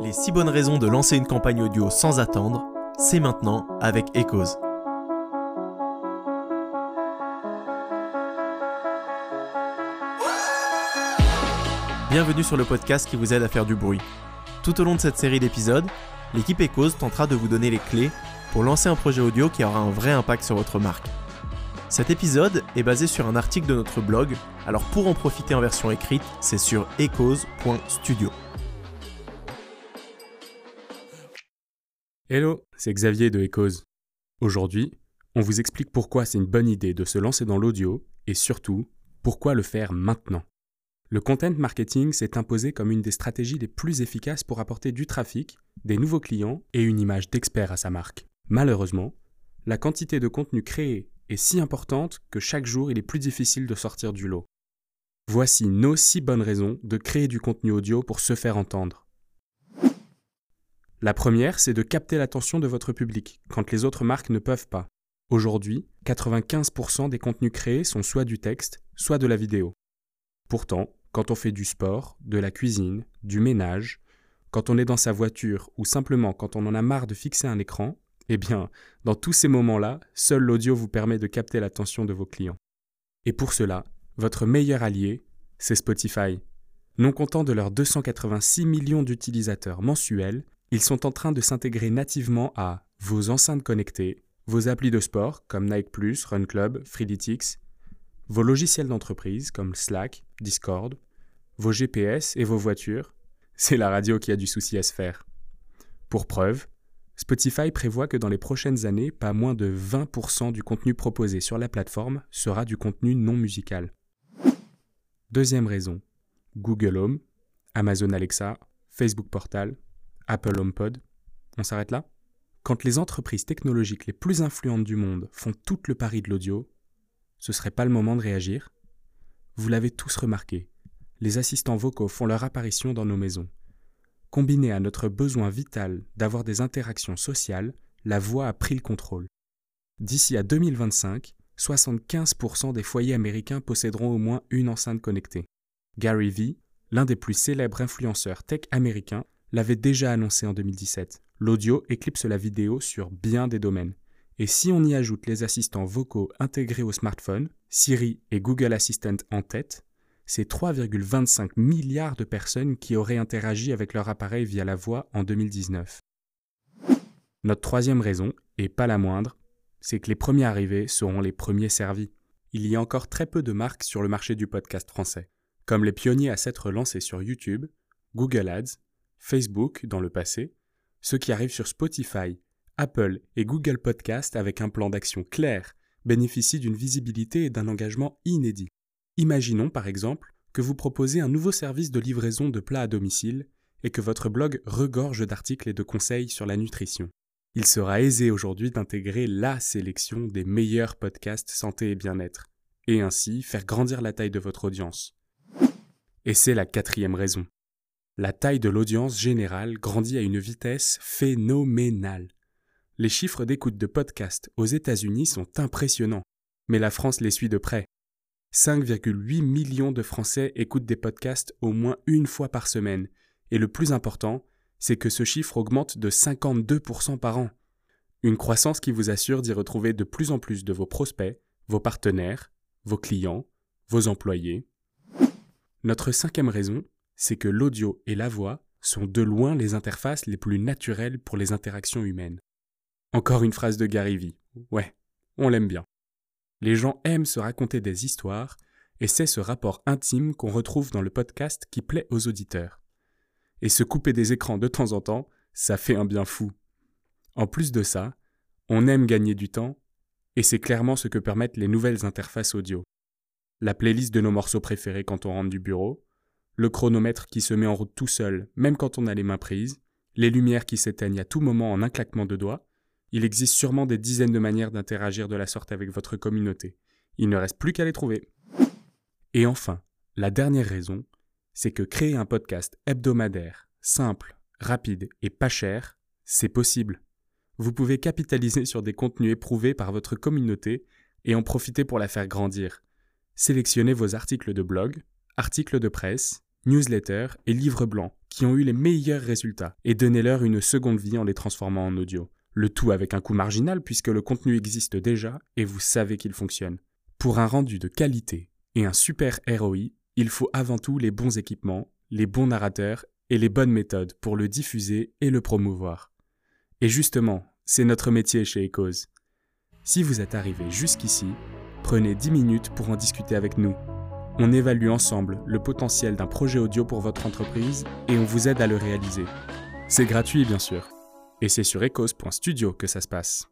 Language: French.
Les 6 bonnes raisons de lancer une campagne audio sans attendre, c'est maintenant avec Echoes. Bienvenue sur le podcast qui vous aide à faire du bruit. Tout au long de cette série d'épisodes, l'équipe Echoes tentera de vous donner les clés pour lancer un projet audio qui aura un vrai impact sur votre marque. Cet épisode est basé sur un article de notre blog, alors pour en profiter en version écrite, c'est sur echoes.studio. Hello, c'est Xavier de Echoes. Aujourd'hui, on vous explique pourquoi c'est une bonne idée de se lancer dans l'audio et surtout, pourquoi le faire maintenant. Le content marketing s'est imposé comme une des stratégies les plus efficaces pour apporter du trafic, des nouveaux clients et une image d'expert à sa marque. Malheureusement, la quantité de contenu créé est si importante que chaque jour il est plus difficile de sortir du lot. Voici nos six bonnes raisons de créer du contenu audio pour se faire entendre. La première, c'est de capter l'attention de votre public quand les autres marques ne peuvent pas. Aujourd'hui, 95% des contenus créés sont soit du texte, soit de la vidéo. Pourtant, quand on fait du sport, de la cuisine, du ménage, quand on est dans sa voiture ou simplement quand on en a marre de fixer un écran, eh bien, dans tous ces moments-là, seul l'audio vous permet de capter l'attention de vos clients. Et pour cela, votre meilleur allié, c'est Spotify. Non content de leurs 286 millions d'utilisateurs mensuels, ils sont en train de s'intégrer nativement à vos enceintes connectées, vos applis de sport comme Nike Run Club, Freeletics, vos logiciels d'entreprise comme Slack, Discord, vos GPS et vos voitures. C'est la radio qui a du souci à se faire. Pour preuve, Spotify prévoit que dans les prochaines années, pas moins de 20% du contenu proposé sur la plateforme sera du contenu non musical. Deuxième raison, Google Home, Amazon Alexa, Facebook Portal, Apple HomePod. On s'arrête là? Quand les entreprises technologiques les plus influentes du monde font tout le pari de l'audio, ce serait pas le moment de réagir? Vous l'avez tous remarqué, les assistants vocaux font leur apparition dans nos maisons. Combiné à notre besoin vital d'avoir des interactions sociales, la voix a pris le contrôle. D'ici à 2025, 75% des foyers américains posséderont au moins une enceinte connectée. Gary Vee, l'un des plus célèbres influenceurs tech américains, l'avait déjà annoncé en 2017. L'audio éclipse la vidéo sur bien des domaines. Et si on y ajoute les assistants vocaux intégrés au smartphone, Siri et Google Assistant en tête, c'est 3,25 milliards de personnes qui auraient interagi avec leur appareil via la voix en 2019. Notre troisième raison, et pas la moindre, c'est que les premiers arrivés seront les premiers servis. Il y a encore très peu de marques sur le marché du podcast français. Comme les pionniers à s'être lancés sur YouTube, Google Ads, Facebook dans le passé, ceux qui arrivent sur Spotify, Apple et Google Podcast avec un plan d'action clair bénéficient d'une visibilité et d'un engagement inédit. Imaginons par exemple que vous proposez un nouveau service de livraison de plats à domicile et que votre blog regorge d'articles et de conseils sur la nutrition. Il sera aisé aujourd'hui d'intégrer la sélection des meilleurs podcasts santé et bien-être, et ainsi faire grandir la taille de votre audience. Et c'est la quatrième raison. La taille de l'audience générale grandit à une vitesse phénoménale. Les chiffres d'écoute de podcasts aux États-Unis sont impressionnants, mais la France les suit de près. 5,8 millions de Français écoutent des podcasts au moins une fois par semaine, et le plus important, c'est que ce chiffre augmente de 52% par an. Une croissance qui vous assure d'y retrouver de plus en plus de vos prospects, vos partenaires, vos clients, vos employés. Notre cinquième raison, c'est que l'audio et la voix sont de loin les interfaces les plus naturelles pour les interactions humaines. Encore une phrase de Gary Vee. Ouais, on l'aime bien. Les gens aiment se raconter des histoires, et c'est ce rapport intime qu'on retrouve dans le podcast qui plaît aux auditeurs. Et se couper des écrans de temps en temps, ça fait un bien fou. En plus de ça, on aime gagner du temps, et c'est clairement ce que permettent les nouvelles interfaces audio. La playlist de nos morceaux préférés quand on rentre du bureau, le chronomètre qui se met en route tout seul, même quand on a les mains prises, les lumières qui s'éteignent à tout moment en un claquement de doigts, il existe sûrement des dizaines de manières d'interagir de la sorte avec votre communauté. Il ne reste plus qu'à les trouver. Et enfin, la dernière raison, c'est que créer un podcast hebdomadaire, simple, rapide et pas cher, c'est possible. Vous pouvez capitaliser sur des contenus éprouvés par votre communauté et en profiter pour la faire grandir. Sélectionnez vos articles de blog, articles de presse, newsletters et livres blancs qui ont eu les meilleurs résultats et donnez-leur une seconde vie en les transformant en audio. Le tout avec un coût marginal puisque le contenu existe déjà et vous savez qu'il fonctionne. Pour un rendu de qualité et un super ROI, il faut avant tout les bons équipements, les bons narrateurs et les bonnes méthodes pour le diffuser et le promouvoir. Et justement, c'est notre métier chez Ecos. Si vous êtes arrivé jusqu'ici, prenez 10 minutes pour en discuter avec nous. On évalue ensemble le potentiel d'un projet audio pour votre entreprise et on vous aide à le réaliser. C'est gratuit bien sûr. Et c'est sur ecos.studio que ça se passe.